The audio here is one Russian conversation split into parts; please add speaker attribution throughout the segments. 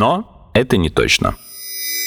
Speaker 1: Но это не точно.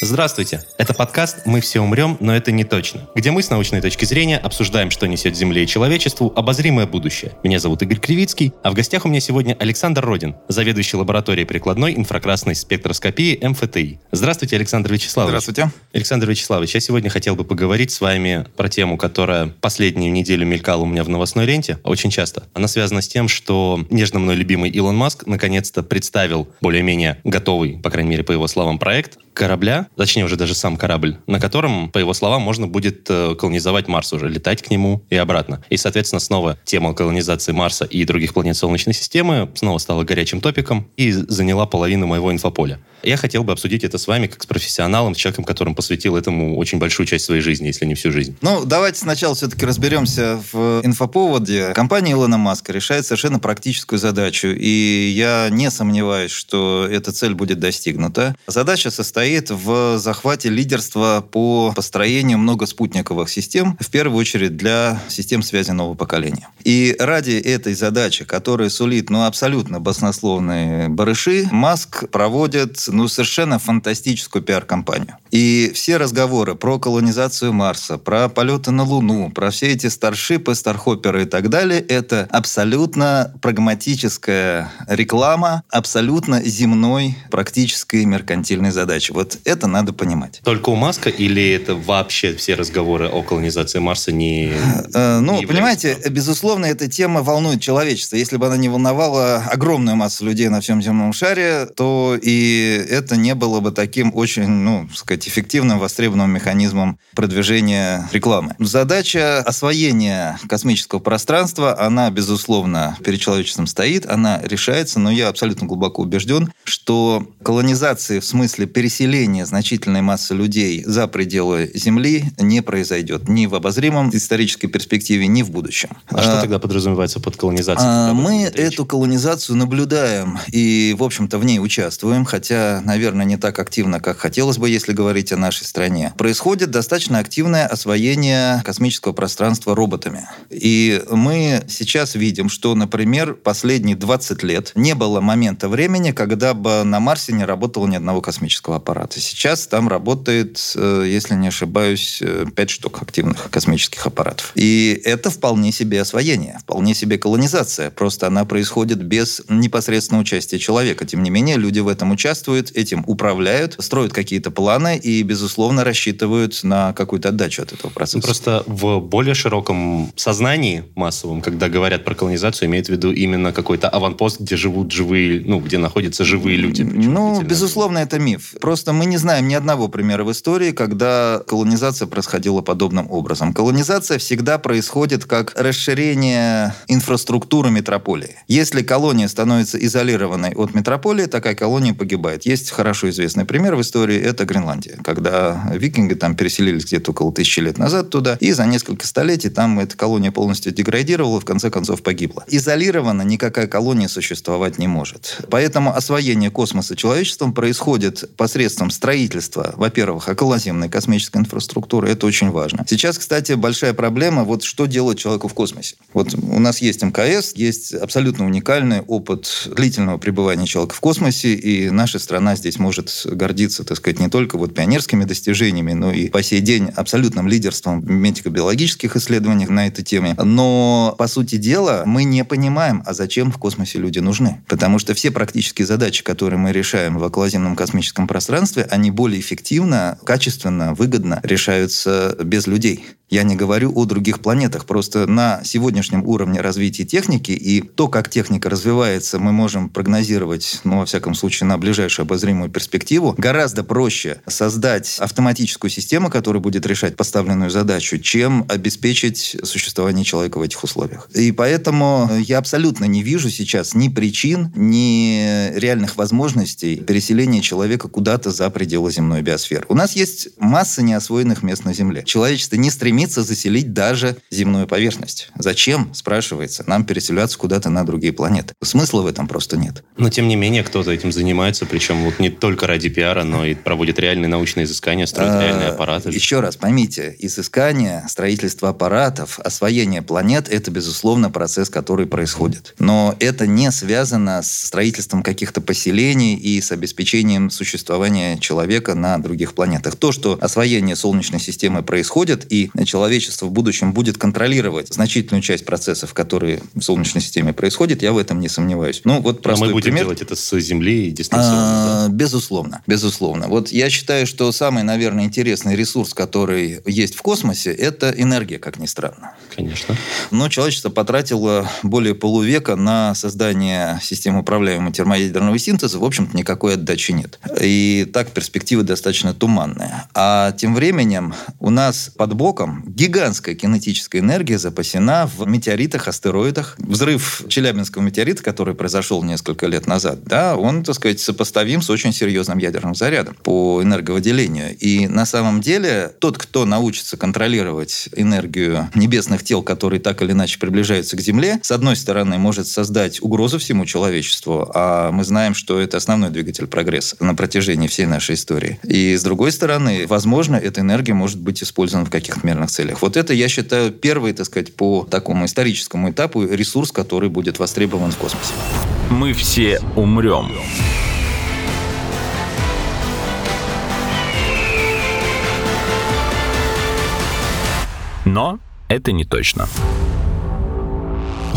Speaker 2: Здравствуйте! Это подкаст «Мы все умрем, но это не точно», где мы с научной точки зрения обсуждаем, что несет Земле и человечеству обозримое будущее. Меня зовут Игорь Кривицкий, а в гостях у меня сегодня Александр Родин, заведующий лабораторией прикладной инфракрасной спектроскопии МФТИ. Здравствуйте, Александр Вячеславович.
Speaker 3: Здравствуйте.
Speaker 2: Александр Вячеславович, я сегодня хотел бы поговорить с вами про тему, которая последнюю неделю мелькала у меня в новостной ленте очень часто. Она связана с тем, что нежно мной любимый Илон Маск наконец-то представил более-менее готовый, по крайней мере, по его словам, проект корабля, точнее уже даже сам корабль, на котором, по его словам, можно будет э, колонизовать Марс уже, летать к нему и обратно. И, соответственно, снова тема колонизации Марса и других планет Солнечной системы снова стала горячим топиком и заняла половину моего инфополя. Я хотел бы обсудить это с вами как с профессионалом, с человеком, которым посвятил этому очень большую часть своей жизни, если не всю жизнь.
Speaker 3: Ну, давайте сначала все-таки разберемся в инфоповоде. Компания Илона Маска решает совершенно практическую задачу, и я не сомневаюсь, что эта цель будет достигнута. Задача состоит в захвате лидерства по построению многоспутниковых систем, в первую очередь для систем связи нового поколения. И ради этой задачи, которая сулит ну, абсолютно баснословные барыши, Маск проводит ну, совершенно фантастическую пиар-компанию. И все разговоры про колонизацию Марса, про полеты на Луну, про все эти старшипы, стархоперы и так далее, это абсолютно прагматическая реклама, абсолютно земной, практической, меркантильной задачи. Вот это надо понимать.
Speaker 2: Только у Маска или это вообще все разговоры о колонизации Марса не...
Speaker 3: Э, ну, не понимаете, безусловно, эта тема волнует человечество. Если бы она не волновала огромную массу людей на всем земном шаре, то и это не было бы таким очень, ну, сказать, эффективным, востребованным механизмом продвижения рекламы. Задача освоения космического пространства, она, безусловно, перед человечеством стоит, она решается, но я абсолютно глубоко убежден, что колонизации в смысле переселения значительной массы людей за пределы Земли не произойдет ни в обозримом исторической перспективе, ни в будущем.
Speaker 2: А, а что тогда подразумевается под колонизацией?
Speaker 3: А, мы эту колонизацию наблюдаем и, в общем-то, в ней участвуем, хотя, наверное, не так активно, как хотелось бы, если говорить о нашей стране. Происходит достаточно активное освоение космического пространства роботами. И мы сейчас видим, что, например, последние 20 лет не было момента времени, когда бы на Марсе не работало ни одного космического аппарата. Сейчас там работает, э, если не ошибаюсь, 5 э, штук активных космических аппаратов. И это вполне себе освоение, вполне себе колонизация. Просто она происходит без непосредственного участия человека. Тем не менее, люди в этом участвуют, этим управляют, строят какие-то планы и, безусловно, рассчитывают на какую-то отдачу от этого процесса.
Speaker 2: Ну, просто в более широком сознании массовом, когда говорят про колонизацию, имеют в виду именно какой-то аванпост, где живут живые, ну, где находятся живые люди.
Speaker 3: Ну, безусловно, это миф. Просто мы не знаем ни одного примера в истории, когда колонизация происходила подобным образом. Колонизация всегда происходит как расширение инфраструктуры метрополии. Если колония становится изолированной от метрополии, такая колония погибает. Есть хорошо известный пример в истории, это Гренландия, когда викинги там переселились где-то около тысячи лет назад туда, и за несколько столетий там эта колония полностью деградировала, в конце концов погибла. Изолированно никакая колония существовать не может. Поэтому освоение космоса человечеством происходит посредством строительства, во-первых, околоземной космической инфраструктуры, это очень важно. Сейчас, кстати, большая проблема, вот что делать человеку в космосе. Вот у нас есть МКС, есть абсолютно уникальный опыт длительного пребывания человека в космосе, и наша страна здесь может гордиться, так сказать, не только вот пионерскими достижениями, но и по сей день абсолютным лидерством в медико-биологических исследованиях на этой теме. Но, по сути дела, мы не понимаем, а зачем в космосе люди нужны. Потому что все практические задачи, которые мы решаем в околоземном космическом пространстве, они более эффективно, качественно, выгодно решаются без людей. Я не говорю о других планетах. Просто на сегодняшнем уровне развития техники и то, как техника развивается, мы можем прогнозировать, ну, во всяком случае, на ближайшую обозримую перспективу. Гораздо проще создать автоматическую систему, которая будет решать поставленную задачу, чем обеспечить существование человека в этих условиях. И поэтому я абсолютно не вижу сейчас ни причин, ни реальных возможностей переселения человека куда-то за пределы земной биосферы. У нас есть масса неосвоенных мест на Земле. Человечество не стремится заселить даже земную поверхность. Зачем, спрашивается, нам переселяться куда-то на другие планеты? Смысла в этом просто нет.
Speaker 2: Но, тем не менее, кто-то этим занимается, причем вот не только ради пиара, но и проводит реальные научные изыскания, строит а, реальные аппараты.
Speaker 3: Еще раз, поймите, изыскание, строительство аппаратов, освоение планет – это, безусловно, процесс, который происходит. Но это не связано с строительством каких-то поселений и с обеспечением существования человека на других планетах. То, что освоение Солнечной системы происходит, и человечество в будущем будет контролировать значительную часть процессов, которые в Солнечной системе происходят, я в этом не сомневаюсь. Ну, вот простой
Speaker 2: Но мы будем
Speaker 3: пример.
Speaker 2: делать это с Земли и дистанционно.
Speaker 3: А, да? Безусловно, безусловно. Вот я считаю, что самый, наверное, интересный ресурс, который есть в космосе, это энергия, как ни странно.
Speaker 2: Конечно.
Speaker 3: Но человечество потратило более полувека на создание системы управляемого термоядерного синтеза. В общем-то, никакой отдачи нет. И так перспективы достаточно туманные. А тем временем у нас под боком гигантская кинетическая энергия запасена в метеоритах, астероидах. Взрыв Челябинского метеорита, который произошел несколько лет назад, да, он, так сказать, сопоставим с очень серьезным ядерным зарядом по энерговыделению. И на самом деле тот, кто научится контролировать энергию небесных тел, которые так или иначе приближаются к Земле, с одной стороны, может создать угрозу всему человечеству, а мы знаем, что это основной двигатель прогресса на протяжении всей нашей истории. И с другой стороны, возможно, эта энергия может быть использована в каких-то мирных целях. Вот это, я считаю, первый, так сказать, по такому историческому этапу ресурс, который будет востребован в космосе.
Speaker 1: Мы все умрем. Но это не точно.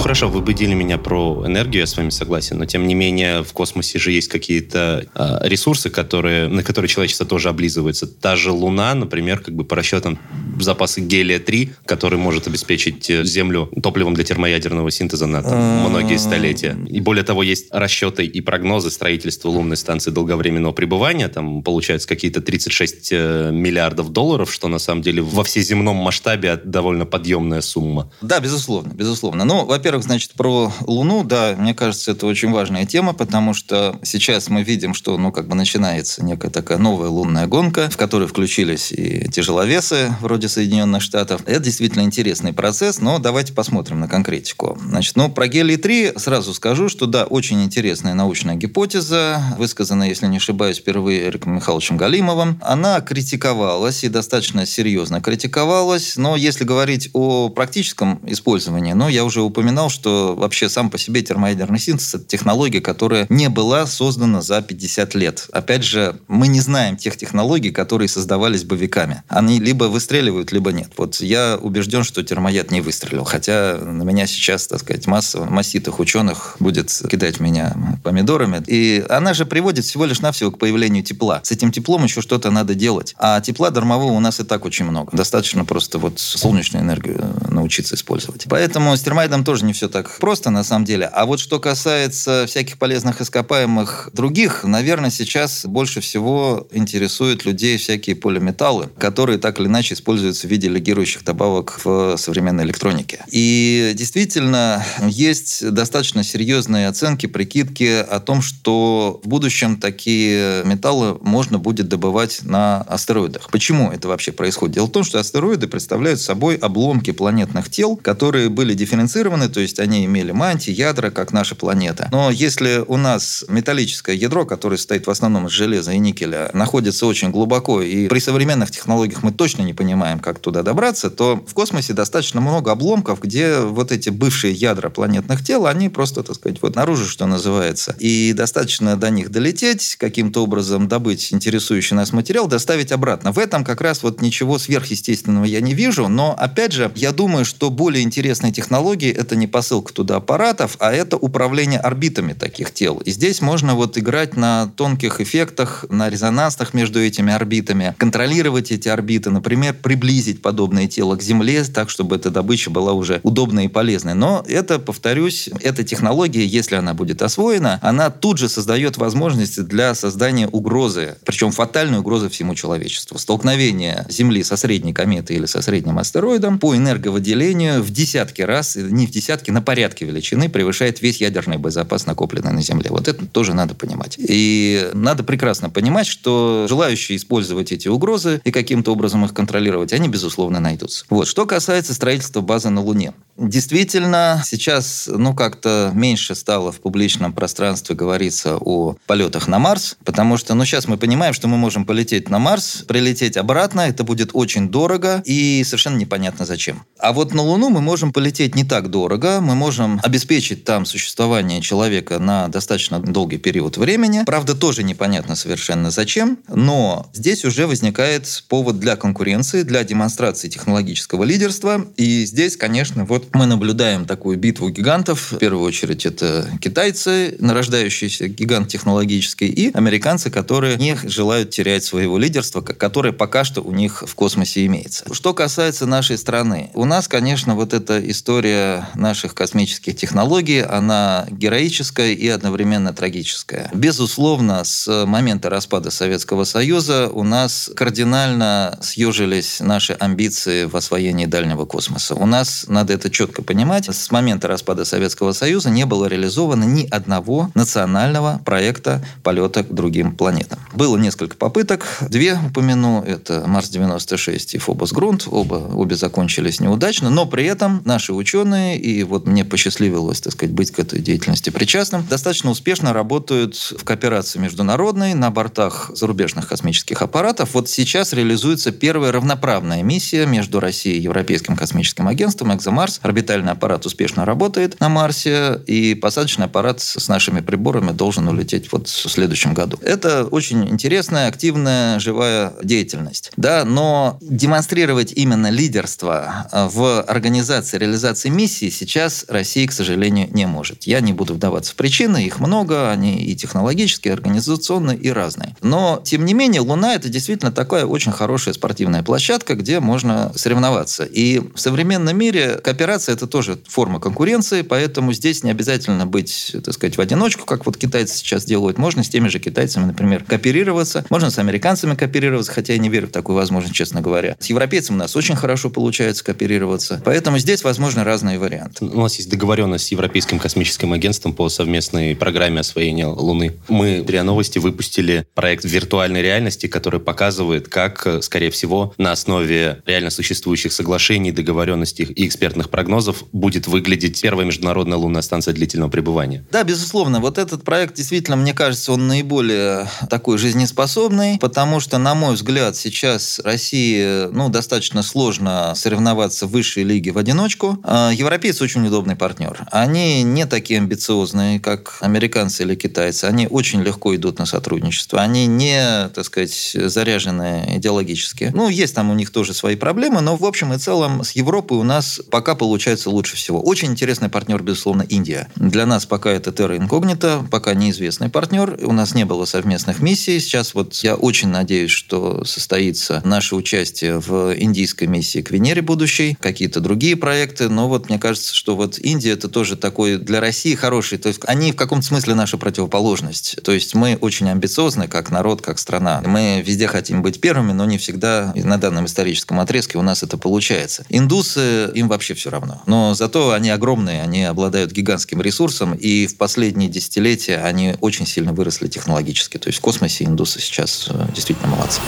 Speaker 2: Хорошо, вы будили меня про энергию, я с вами согласен, но тем не менее в космосе же есть какие-то э, ресурсы, которые, на которые человечество тоже облизывается. Та же Луна, например, как бы по расчетам запасы гелия-3, который может обеспечить э, Землю топливом для термоядерного синтеза на там, многие столетия. И более того, есть расчеты и прогнозы строительства лунной станции долговременного пребывания. Там получается какие-то 36 э, миллиардов долларов, что на самом деле во всеземном масштабе довольно подъемная сумма.
Speaker 3: Да, безусловно, безусловно. Ну, во во-первых, значит, про Луну, да, мне кажется, это очень важная тема, потому что сейчас мы видим, что, ну, как бы начинается некая такая новая лунная гонка, в которой включились и тяжеловесы вроде Соединенных Штатов. Это действительно интересный процесс, но давайте посмотрим на конкретику. Значит, ну, про гелий-3 сразу скажу, что, да, очень интересная научная гипотеза, высказанная, если не ошибаюсь, впервые Эриком Михайловичем Галимовым. Она критиковалась и достаточно серьезно критиковалась, но если говорить о практическом использовании, ну, я уже упомянул упоминал, что вообще сам по себе термоядерный синтез – это технология, которая не была создана за 50 лет. Опять же, мы не знаем тех технологий, которые создавались бы веками. Они либо выстреливают, либо нет. Вот я убежден, что термояд не выстрелил. Хотя на меня сейчас, так сказать, масса масситых ученых будет кидать меня помидорами. И она же приводит всего лишь навсего к появлению тепла. С этим теплом еще что-то надо делать. А тепла дармового у нас и так очень много. Достаточно просто вот солнечную энергию научиться использовать. Поэтому с термоядом тоже не все так просто на самом деле. А вот что касается всяких полезных ископаемых других, наверное, сейчас больше всего интересуют людей всякие полиметаллы, которые так или иначе используются в виде легирующих добавок в современной электронике. И действительно, есть достаточно серьезные оценки, прикидки о том, что в будущем такие металлы можно будет добывать на астероидах. Почему это вообще происходит? Дело в том, что астероиды представляют собой обломки планетных тел, которые были дифференцированы, то есть они имели мантии, ядра, как наша планета. Но если у нас металлическое ядро, которое состоит в основном из железа и никеля, находится очень глубоко, и при современных технологиях мы точно не понимаем, как туда добраться, то в космосе достаточно много обломков, где вот эти бывшие ядра планетных тел, они просто, так сказать, вот наружу, что называется. И достаточно до них долететь, каким-то образом добыть интересующий нас материал, доставить обратно. В этом как раз вот ничего сверхъестественного я не вижу, но, опять же, я думаю, что более интересные технологии – это не посылка туда аппаратов, а это управление орбитами таких тел. И здесь можно вот играть на тонких эффектах, на резонансах между этими орбитами, контролировать эти орбиты, например, приблизить подобное тело к Земле так, чтобы эта добыча была уже удобной и полезной. Но это, повторюсь, эта технология, если она будет освоена, она тут же создает возможности для создания угрозы, причем фатальной угрозы всему человечеству. Столкновение Земли со средней кометой или со средним астероидом по энерговыделению в десятки раз, не в десятки, на порядке величины превышает весь ядерный боезапас, накопленный на Земле. Вот это тоже надо понимать. И надо прекрасно понимать, что желающие использовать эти угрозы и каким-то образом их контролировать, они, безусловно, найдутся. Вот. Что касается строительства базы на Луне. Действительно, сейчас, ну, как-то меньше стало в публичном пространстве говориться о полетах на Марс, потому что, ну, сейчас мы понимаем, что мы можем полететь на Марс, прилететь обратно, это будет очень дорого и совершенно непонятно зачем. А вот на Луну мы можем полететь не так дорого, мы можем обеспечить там существование человека на достаточно долгий период времени. Правда, тоже непонятно совершенно зачем, но здесь уже возникает повод для конкуренции, для демонстрации технологического лидерства. И здесь, конечно, вот мы наблюдаем такую битву гигантов. В первую очередь это китайцы, нарождающийся гигант технологический, и американцы, которые не желают терять своего лидерства, которое пока что у них в космосе имеется. Что касается нашей страны, у нас, конечно, вот эта история наших космических технологий, она героическая и одновременно трагическая. Безусловно, с момента распада Советского Союза у нас кардинально съежились наши амбиции в освоении дальнего космоса. У нас, надо это четко понимать, с момента распада Советского Союза не было реализовано ни одного национального проекта полета к другим планетам. Было несколько попыток, две упомяну, это Марс-96 и Фобос-Грунт, оба, обе закончились неудачно, но при этом наши ученые, и вот мне посчастливилось, так сказать, быть к этой деятельности причастным, достаточно успешно работают в кооперации международной на бортах зарубежных космических аппаратов. Вот сейчас реализуется первая равноправная миссия между Россией и Европейским космическим агентством «Экзомарс», Орбитальный аппарат успешно работает на Марсе, и посадочный аппарат с нашими приборами должен улететь вот в следующем году. Это очень интересная, активная, живая деятельность. Да, но демонстрировать именно лидерство э, в организации, реализации миссии сейчас Россия, к сожалению, не может. Я не буду вдаваться в причины, их много, они и технологические, и организационные, и разные. Но, тем не менее, Луна – это действительно такая очень хорошая спортивная площадка, где можно соревноваться. И в современном мире кооперация Кооперация – это тоже форма конкуренции, поэтому здесь не обязательно быть, так сказать, в одиночку, как вот китайцы сейчас делают. Можно с теми же китайцами, например, кооперироваться. Можно с американцами кооперироваться, хотя я не верю в такую возможность, честно говоря. С европейцами у нас очень хорошо получается кооперироваться. Поэтому здесь возможны разные варианты.
Speaker 2: У нас есть договоренность с Европейским космическим агентством по совместной программе освоения Луны. Мы РИА Новости выпустили проект виртуальной реальности, который показывает, как, скорее всего, на основе реально существующих соглашений, договоренностей и экспертных программ прогнозов будет выглядеть первая международная лунная станция длительного пребывания?
Speaker 3: Да, безусловно. Вот этот проект действительно, мне кажется, он наиболее такой жизнеспособный, потому что, на мой взгляд, сейчас России ну, достаточно сложно соревноваться в высшей лиге в одиночку. А европейцы очень удобный партнер. Они не такие амбициозные, как американцы или китайцы. Они очень легко идут на сотрудничество. Они не, так сказать, заряжены идеологически. Ну, есть там у них тоже свои проблемы, но в общем и целом с Европой у нас пока получается получается лучше всего. Очень интересный партнер, безусловно, Индия. Для нас пока это Terra Incognita, пока неизвестный партнер. У нас не было совместных миссий. Сейчас вот я очень надеюсь, что состоится наше участие в индийской миссии к Венере будущей, какие-то другие проекты. Но вот мне кажется, что вот Индия это тоже такой для России хороший. То есть они в каком-то смысле наша противоположность. То есть мы очень амбициозны как народ, как страна. Мы везде хотим быть первыми, но не всегда на данном историческом отрезке у нас это получается. Индусы, им вообще все равно равно. Но зато они огромные, они обладают гигантским ресурсом, и в последние десятилетия они очень сильно выросли технологически. То есть в космосе индусы сейчас э, действительно молодцы.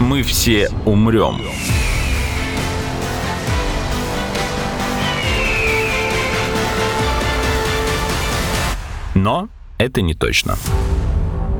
Speaker 1: Мы все умрем. Но это не точно.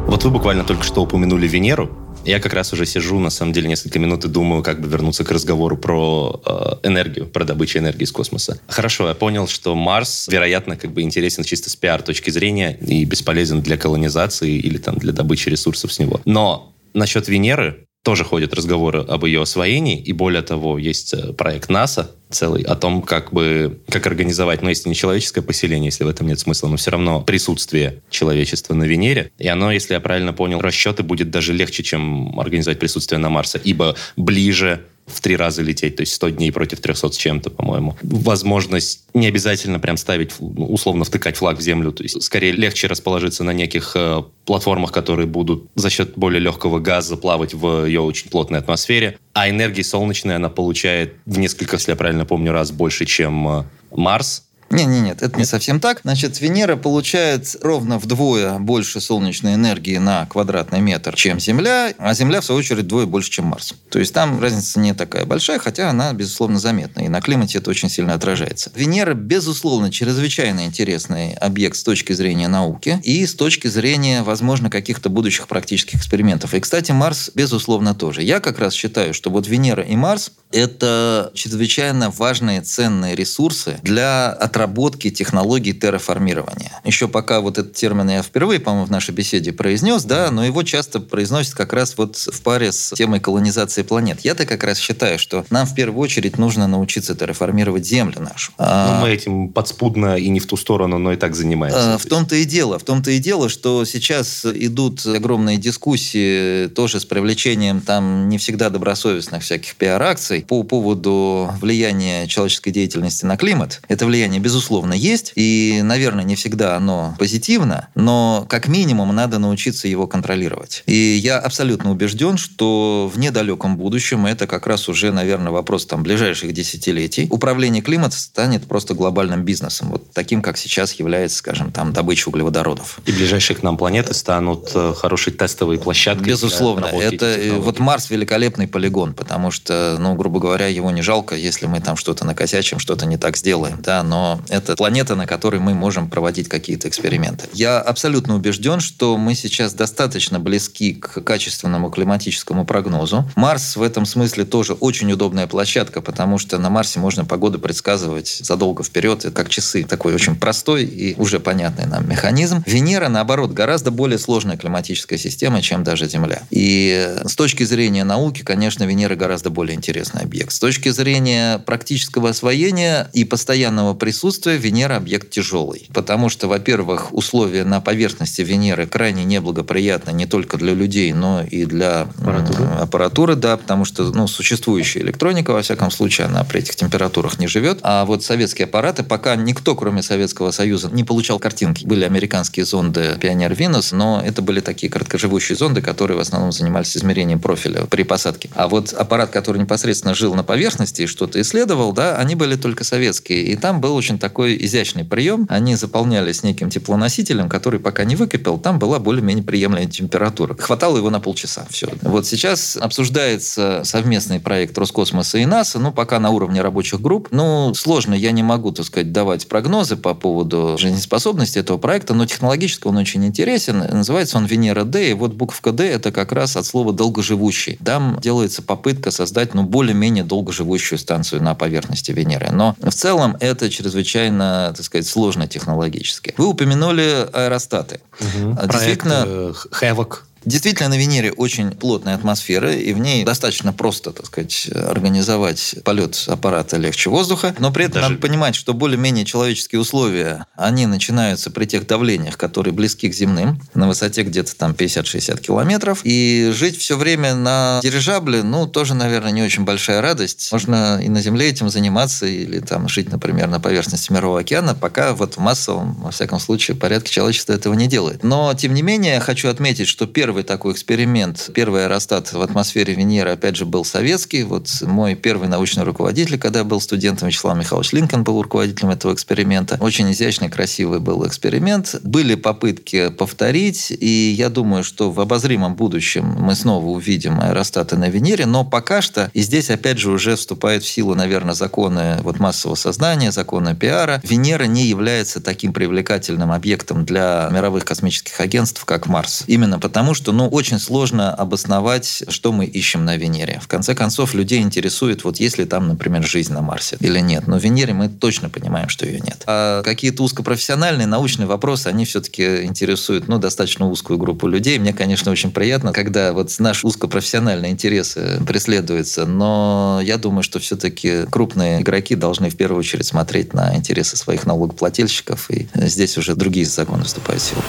Speaker 2: Вот вы буквально только что упомянули Венеру. Я как раз уже сижу, на самом деле, несколько минут и думаю, как бы вернуться к разговору про э, энергию, про добычу энергии из космоса. Хорошо, я понял, что Марс, вероятно, как бы интересен чисто с пиар точки зрения и бесполезен для колонизации или там для добычи ресурсов с него. Но насчет Венеры тоже ходят разговоры об ее освоении, и более того, есть э, проект НАСА целый о том, как бы, как организовать, ну, если не человеческое поселение, если в этом нет смысла, но все равно присутствие человечества на Венере. И оно, если я правильно понял, расчеты будет даже легче, чем организовать присутствие на Марсе, ибо ближе в три раза лететь, то есть 100 дней против 300 с чем-то, по-моему. Возможность не обязательно прям ставить, ну, условно втыкать флаг в землю, то есть скорее легче расположиться на неких э, платформах, которые будут за счет более легкого газа плавать в ее очень плотной атмосфере. А энергии солнечной она получает в несколько, если я правильно помню, раз больше, чем э, Марс.
Speaker 3: Нет, нет, нет, это не совсем так. Значит, Венера получает ровно вдвое больше солнечной энергии на квадратный метр, чем Земля, а Земля, в свою очередь, вдвое больше, чем Марс. То есть там разница не такая большая, хотя она, безусловно, заметна. И на климате это очень сильно отражается. Венера, безусловно, чрезвычайно интересный объект с точки зрения науки и с точки зрения, возможно, каких-то будущих практических экспериментов. И, кстати, Марс, безусловно, тоже. Я как раз считаю, что вот Венера и Марс – это чрезвычайно важные, ценные ресурсы для отражения разработки технологий терраформирования. Еще пока вот этот термин я впервые, по-моему, в нашей беседе произнес, да, но его часто произносят как раз вот в паре с темой колонизации планет. Я-то как раз считаю, что нам в первую очередь нужно научиться терраформировать Землю нашу.
Speaker 2: Ну, а, мы этим подспудно и не в ту сторону, но и так занимаемся.
Speaker 3: А, в том-то и дело. В том-то и дело, что сейчас идут огромные дискуссии тоже с привлечением там не всегда добросовестных всяких пиар-акций по поводу влияния человеческой деятельности на климат. Это влияние, безусловно, безусловно, есть, и, наверное, не всегда оно позитивно, но как минимум надо научиться его контролировать. И я абсолютно убежден, что в недалеком будущем это как раз уже, наверное, вопрос там ближайших десятилетий. Управление климатом станет просто глобальным бизнесом, вот таким, как сейчас является, скажем, там добыча углеводородов.
Speaker 2: И ближайшие к нам планеты станут э, хорошей тестовой площадкой.
Speaker 3: Безусловно. Это э, вот Марс великолепный полигон, потому что, ну, грубо говоря, его не жалко, если мы там что-то накосячим, что-то не так сделаем, да, но это планета, на которой мы можем проводить какие-то эксперименты. Я абсолютно убежден, что мы сейчас достаточно близки к качественному климатическому прогнозу. Марс в этом смысле тоже очень удобная площадка, потому что на Марсе можно погоду предсказывать задолго вперед, как часы. Такой очень простой и уже понятный нам механизм. Венера, наоборот, гораздо более сложная климатическая система, чем даже Земля. И с точки зрения науки, конечно, Венера гораздо более интересный объект. С точки зрения практического освоения и постоянного присутствия присутствия Венера объект тяжелый. Потому что, во-первых, условия на поверхности Венеры крайне неблагоприятны не только для людей, но и для аппаратуры, аппаратуры да, потому что ну, существующая электроника, во всяком случае, она при этих температурах не живет. А вот советские аппараты, пока никто, кроме Советского Союза, не получал картинки. Были американские зонды Пионер Винус, но это были такие короткоживущие зонды, которые в основном занимались измерением профиля при посадке. А вот аппарат, который непосредственно жил на поверхности и что-то исследовал, да, они были только советские. И там был очень такой изящный прием. Они заполнялись неким теплоносителем, который пока не выкипел, там была более-менее приемлемая температура. Хватало его на полчаса. Все. Вот сейчас обсуждается совместный проект Роскосмоса и НАСА, ну, пока на уровне рабочих групп. Ну, сложно, я не могу, так сказать, давать прогнозы по поводу жизнеспособности этого проекта, но технологически он очень интересен. Называется он Венера Д, и вот буковка Д это как раз от слова долгоживущий. Там делается попытка создать, ну, более-менее долгоживущую станцию на поверхности Венеры. Но в целом это чрезвычайно чрезвычайно, так сказать, сложно технологически. Вы упомянули аэростаты.
Speaker 2: Угу. Действительно... Проект, Havoc.
Speaker 3: Действительно, на Венере очень плотная атмосфера, и в ней достаточно просто, так сказать, организовать полет аппарата легче воздуха. Но при этом Даже... надо понимать, что более-менее человеческие условия, они начинаются при тех давлениях, которые близки к земным, на высоте где-то там 50-60 километров. И жить все время на дирижабле, ну, тоже, наверное, не очень большая радость. Можно и на Земле этим заниматься, или там жить, например, на поверхности Мирового океана, пока вот в массовом, во всяком случае, порядке человечества этого не делает. Но, тем не менее, хочу отметить, что первый первый такой эксперимент, первый аэростат в атмосфере Венеры, опять же, был советский. Вот мой первый научный руководитель, когда я был студентом, Вячеслав Михайлович Линкон был руководителем этого эксперимента. Очень изящный, красивый был эксперимент. Были попытки повторить, и я думаю, что в обозримом будущем мы снова увидим аэростаты на Венере, но пока что, и здесь опять же уже вступает в силу, наверное, законы вот массового сознания, законы пиара, Венера не является таким привлекательным объектом для мировых космических агентств, как Марс. Именно потому, что что ну, очень сложно обосновать, что мы ищем на Венере. В конце концов, людей интересует, вот есть ли там, например, жизнь на Марсе или нет. Но в Венере мы точно понимаем, что ее нет. А какие-то узкопрофессиональные научные вопросы, они все-таки интересуют ну, достаточно узкую группу людей. Мне, конечно, очень приятно, когда вот наш узкопрофессиональный интерес преследуется, но я думаю, что все-таки крупные игроки должны в первую очередь смотреть на интересы своих налогоплательщиков, и здесь уже другие законы вступают в силу.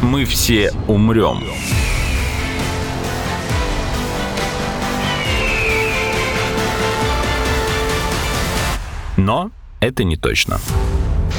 Speaker 1: Мы все умрем. Но это не точно.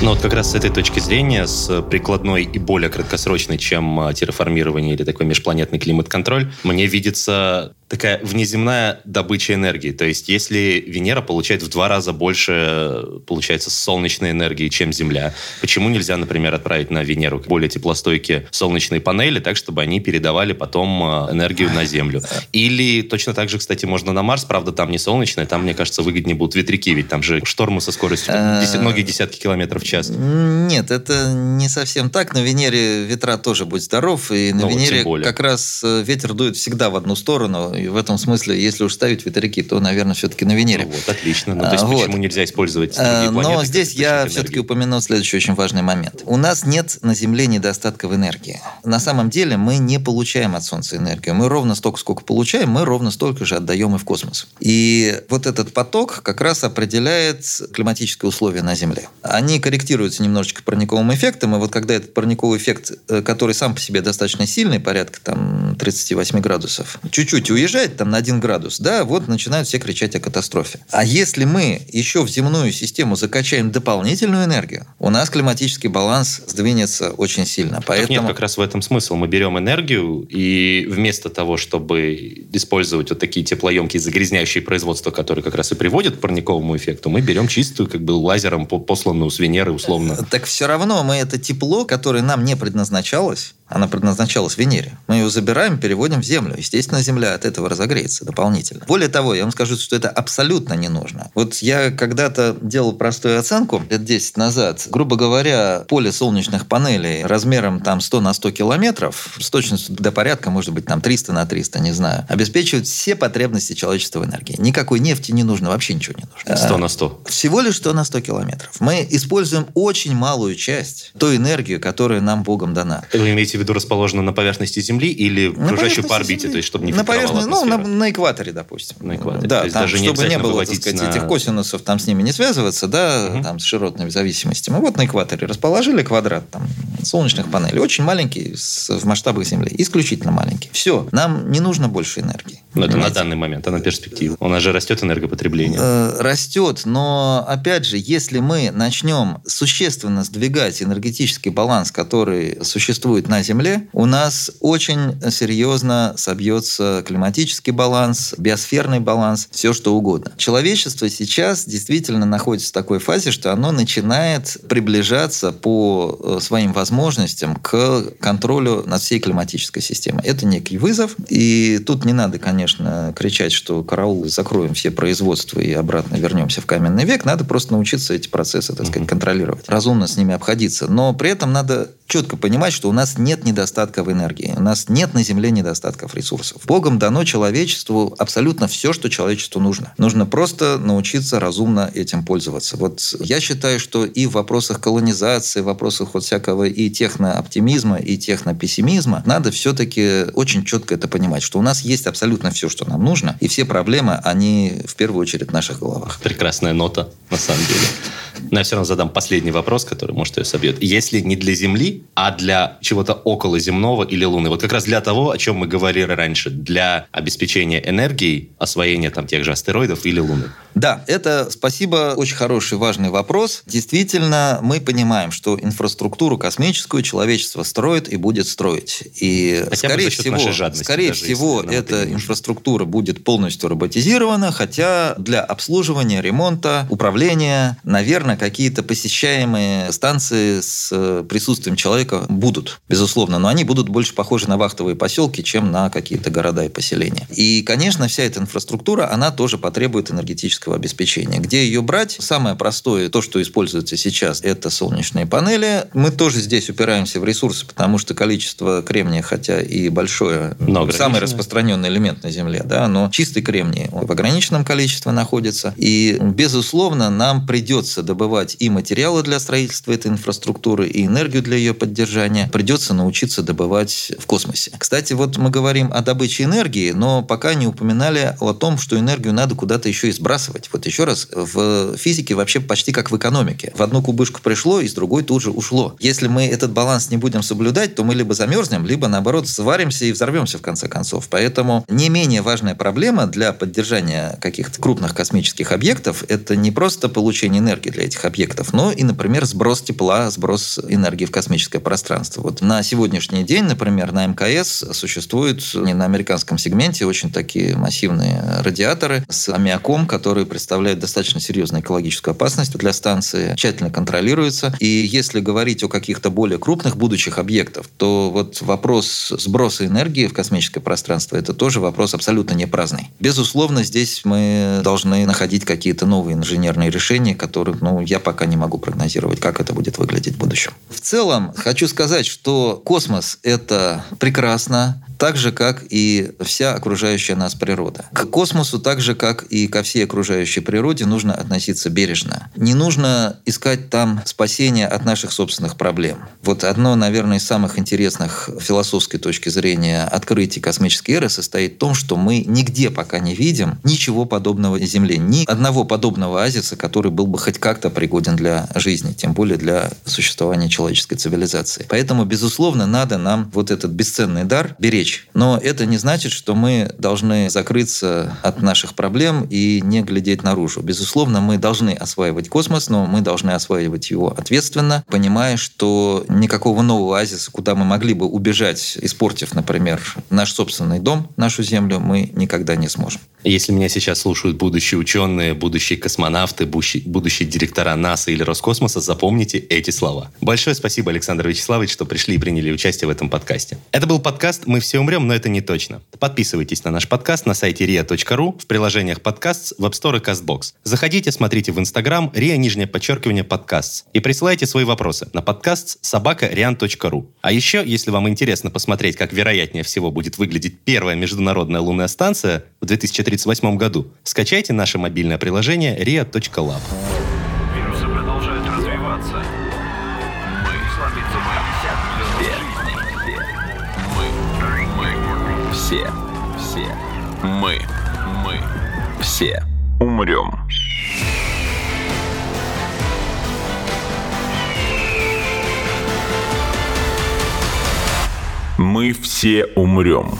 Speaker 2: Но вот как раз с этой точки зрения, с прикладной и более краткосрочной, чем а, терраформирование или такой межпланетный климат-контроль, мне видится такая внеземная добыча энергии. То есть, если Венера получает в два раза больше, получается, солнечной энергии, чем Земля, почему нельзя, например, отправить на Венеру более теплостойкие солнечные панели, так, чтобы они передавали потом а, энергию на Землю? Или точно так же, кстати, можно на Марс, правда, там не солнечная, там, мне кажется, выгоднее будут ветряки, ведь там же штормы со скоростью э, многие десятки километров в час.
Speaker 3: Нет, это не совсем так. На Венере ветра тоже будь здоров, и на ну, Венере вот как раз э, ветер дует всегда в одну сторону, и в этом смысле, если уж ставить ветряки, то, наверное, все-таки на Венере.
Speaker 2: Ну, вот, отлично. Ну, то есть, а, почему нельзя использовать другие
Speaker 3: а, планеты? Но здесь я все-таки упомяну следующий очень важный момент. У нас нет на Земле недостатка в энергии. На самом деле мы не получаем от Солнца энергию. Мы ровно столько, сколько получаем, мы ровно столько же отдаем и в космос. И вот этот поток как раз определяет климатические условия на Земле. Они корректируются немножечко парниковым эффектом, и вот когда этот парниковый эффект, э, который сам по себе достаточно сильный, порядка там 38 градусов, чуть-чуть уезжает там на 1 градус, да, вот начинают все кричать о катастрофе. А если мы еще в земную систему закачаем дополнительную энергию, у нас климатический баланс сдвинется очень сильно. Поэтому...
Speaker 2: Так нет, как раз в этом смысл. Мы берем энергию, и вместо того, чтобы использовать вот такие теплоемкие загрязняющие производства, которые как раз и приводят к парниковому эффекту, мы берем чистую, как бы лазером посланную с Венеры, условно.
Speaker 3: Так все равно мы это тепло, которое нам не предназначалось, она предназначалась Венере. Мы ее забираем, переводим в Землю. Естественно, Земля от этого разогреется дополнительно. Более того, я вам скажу, что это абсолютно не нужно. Вот я когда-то делал простую оценку лет 10 назад. Грубо говоря, поле солнечных панелей размером там 100 на 100 километров, с точностью до порядка, может быть, там 300 на 300, не знаю, обеспечивает все потребности человечества в энергии. Никакой нефти не нужно, вообще ничего не нужно.
Speaker 2: 100 на 100.
Speaker 3: Всего лишь 100 на 100 километров. Мы используем очень малую часть той энергии, которая нам Богом дана.
Speaker 2: Вы имеете в виду расположена на поверхности Земли или окружающей по орбите, то есть чтобы не
Speaker 3: на поверхности, ну, на, на экваторе, допустим.
Speaker 2: На экваторе.
Speaker 3: Да, там, даже чтобы не, было, так сказать, на... этих косинусов, там с ними не связываться, да, угу. там с широтными зависимостями. Вот на экваторе расположили квадрат там солнечных панелей, очень маленький с, в масштабах Земли, исключительно маленький. Все, нам не нужно больше энергии.
Speaker 2: Но это на данный момент, а на перспективу. У нас же растет энергопотребление. Э,
Speaker 3: растет, но опять же, если мы начнем существенно сдвигать энергетический баланс, который существует на Земле, у нас очень серьезно собьется климатический баланс, биосферный баланс, все что угодно. Человечество сейчас действительно находится в такой фазе, что оно начинает приближаться по э, своим возможностям к контролю над всей климатической системой. Это некий вызов, и тут не надо, конечно, кричать, что караул, закроем все производства и обратно вернемся в каменный век. Надо просто научиться эти процессы, так сказать, контролировать, разумно с ними обходиться. Но при этом надо четко понимать, что у нас нет недостатка в энергии, у нас нет на Земле недостатков ресурсов. Богом дано человечеству абсолютно все, что человечеству нужно. Нужно просто научиться разумно этим пользоваться. Вот я считаю, что и в вопросах колонизации, в вопросах вот всякого и технооптимизма, и технопессимизма надо все-таки очень четко это понимать, что у нас есть абсолютно все, что нам нужно, и все проблемы, они в первую очередь в наших головах.
Speaker 2: Прекрасная нота, на самом деле. Но я все равно задам последний вопрос, который, может, ее собьет. Если не для Земли, а для чего-то около земного или Луны, вот как раз для того, о чем мы говорили раньше, для обеспечения энергией, освоения там тех же астероидов или Луны.
Speaker 3: Да, это спасибо, очень хороший, важный вопрос. Действительно, мы понимаем, что инфраструктуру космическую человечество строит и будет строить. И,
Speaker 2: хотя
Speaker 3: скорее всего, скорее всего, эта инфраструктура будет полностью роботизирована, хотя для обслуживания, ремонта, управления, наверное, какие-то посещаемые станции с э, присутствием человека будут, безусловно, но они будут больше похожи на вахтовые поселки, чем на какие-то города и поселения. И, конечно, вся эта инфраструктура, она тоже потребует энергетического обеспечения. Где ее брать? Самое простое, то, что используется сейчас, это солнечные панели. Мы тоже здесь упираемся в ресурсы, потому что количество кремния, хотя и большое,
Speaker 2: Но
Speaker 3: самый распространенный элемент на Земле, да, но чистый кремний в ограниченном количестве находится. И, безусловно, нам придется добывать и материалы для строительства этой инфраструктуры, и энергию для ее поддержания. Придется научиться добывать в космосе. Кстати, вот мы говорим о добыче энергии, но пока не упоминали о том, что энергию надо куда-то еще и сбрасывать. Вот еще раз, в физике вообще почти как в экономике. В одну кубышку пришло, из другой тут же ушло. Если мы этот баланс не будем соблюдать, то мы либо замерзнем, либо наоборот сваримся и взорвемся в конце концов. Поэтому не менее важная проблема для поддержания каких-то крупных космических объектов – это не просто получение энергии для этих объектов, но и, например, сброс тепла, сброс энергии в космическое пространство. Вот на сегодняшний день, например, на МКС существуют не на американском сегменте очень такие массивные радиаторы с аммиаком, которые представляют достаточно серьезную экологическую опасность для станции, тщательно контролируются. И если говорить о каких-то более крупных будущих объектах, то вот вопрос сброса энергии в космическое пространство – это тоже вопрос абсолютно не праздный. Безусловно, здесь мы должны находить какие-то новые инженерные решения, которых ну, я пока не могу прогнозировать, как это будет выглядеть в будущем. В целом, хочу сказать, что космос – это прекрасно, так же, как и вся окружающая нас природа. К космосу, так же, как и ко всей окружающей природе, нужно относиться бережно. Не нужно искать там спасения от наших собственных проблем. Вот одно, наверное, из самых интересных философской точки зрения открытий космической эры состоит в том, что мы нигде пока не видим ничего подобного Земле. Ни одного подобного оазиса, который был бы хоть как-то пригоден для жизни, тем более для существования человеческой цивилизации. Поэтому, безусловно, надо нам вот этот бесценный дар беречь речь. Но это не значит, что мы должны закрыться от наших проблем и не глядеть наружу. Безусловно, мы должны осваивать космос, но мы должны осваивать его ответственно, понимая, что никакого нового оазиса, куда мы могли бы убежать, испортив, например, наш собственный дом, нашу Землю, мы никогда не сможем.
Speaker 2: Если меня сейчас слушают будущие ученые, будущие космонавты, будущие, директора НАСА или Роскосмоса, запомните эти слова. Большое спасибо, Александр Вячеславович, что пришли и приняли участие в этом подкасте. Это был подкаст «Мы все умрем, но это не точно». Подписывайтесь на наш подкаст на сайте ria.ru, в приложениях подкаст, в App Store и CastBox. Заходите, смотрите в Инстаграм ria, нижнее подчеркивание, подкаст. И присылайте свои вопросы на подкаст собака rian.ru. А еще, если вам интересно посмотреть, как вероятнее всего будет выглядеть первая международная лунная станция в 2030 1938 году. Скачайте наше мобильное приложение ria.lab.
Speaker 1: все, все. Мы, мы, все умрем. Мы все умрем.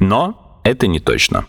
Speaker 1: Но это не точно.